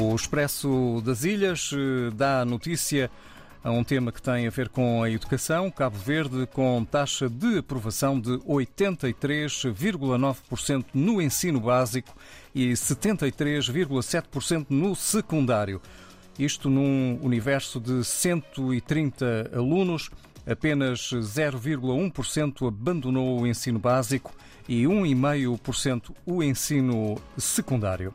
O Expresso das Ilhas eh, dá notícia a um tema que tem a ver com a educação. Cabo Verde com taxa de aprovação de 83,9% no ensino básico e 73,7% no secundário. Isto num universo de 130 alunos, apenas 0,1% abandonou o ensino básico e 1,5% o ensino secundário.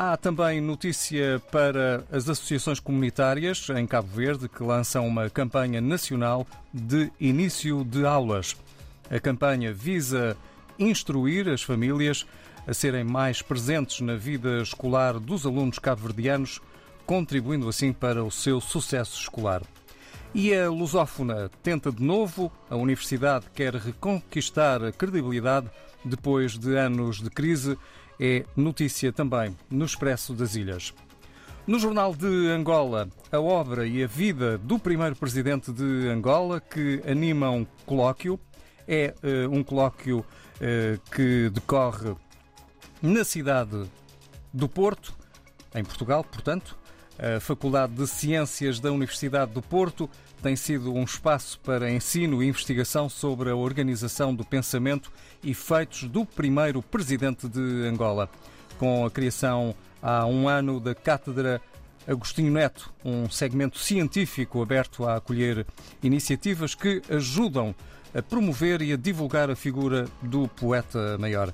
Há também notícia para as associações comunitárias em Cabo Verde que lançam uma campanha nacional de início de aulas. A campanha visa instruir as famílias a serem mais presentes na vida escolar dos alunos cabo-verdianos, contribuindo assim para o seu sucesso escolar. E a lusófona tenta de novo, a universidade quer reconquistar a credibilidade depois de anos de crise é notícia também no Expresso das Ilhas. No Jornal de Angola, a obra e a vida do primeiro presidente de Angola, que anima um colóquio. É uh, um colóquio uh, que decorre na cidade do Porto, em Portugal, portanto. A Faculdade de Ciências da Universidade do Porto tem sido um espaço para ensino e investigação sobre a organização do pensamento e feitos do primeiro presidente de Angola. Com a criação há um ano da Cátedra Agostinho Neto, um segmento científico aberto a acolher iniciativas que ajudam a promover e a divulgar a figura do poeta maior.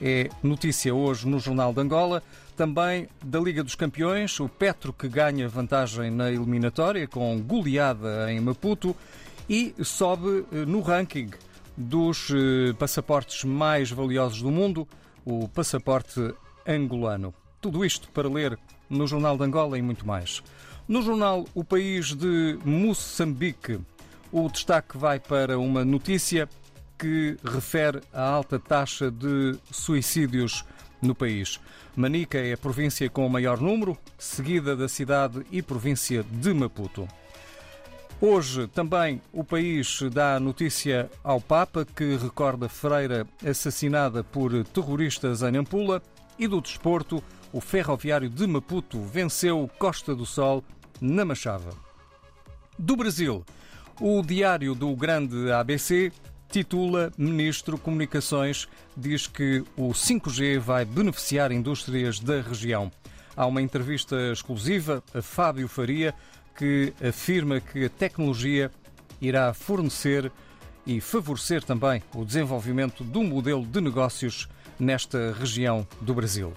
É notícia hoje no Jornal de Angola. Também da Liga dos Campeões, o Petro que ganha vantagem na eliminatória com goleada em Maputo e sobe eh, no ranking dos eh, passaportes mais valiosos do mundo, o passaporte angolano. Tudo isto para ler no Jornal de Angola e muito mais. No jornal O País de Moçambique, o destaque vai para uma notícia que refere à alta taxa de suicídios no país. Manica é a província com o maior número, seguida da cidade e província de Maputo. Hoje também o país dá notícia ao Papa, que recorda freira assassinada por terroristas em Nampula, e do desporto, o ferroviário de Maputo venceu Costa do Sol na Machava. Do Brasil, o diário do grande ABC titula Ministro Comunicações diz que o 5G vai beneficiar indústrias da região. Há uma entrevista exclusiva a Fábio Faria que afirma que a tecnologia irá fornecer e favorecer também o desenvolvimento de um modelo de negócios nesta região do Brasil.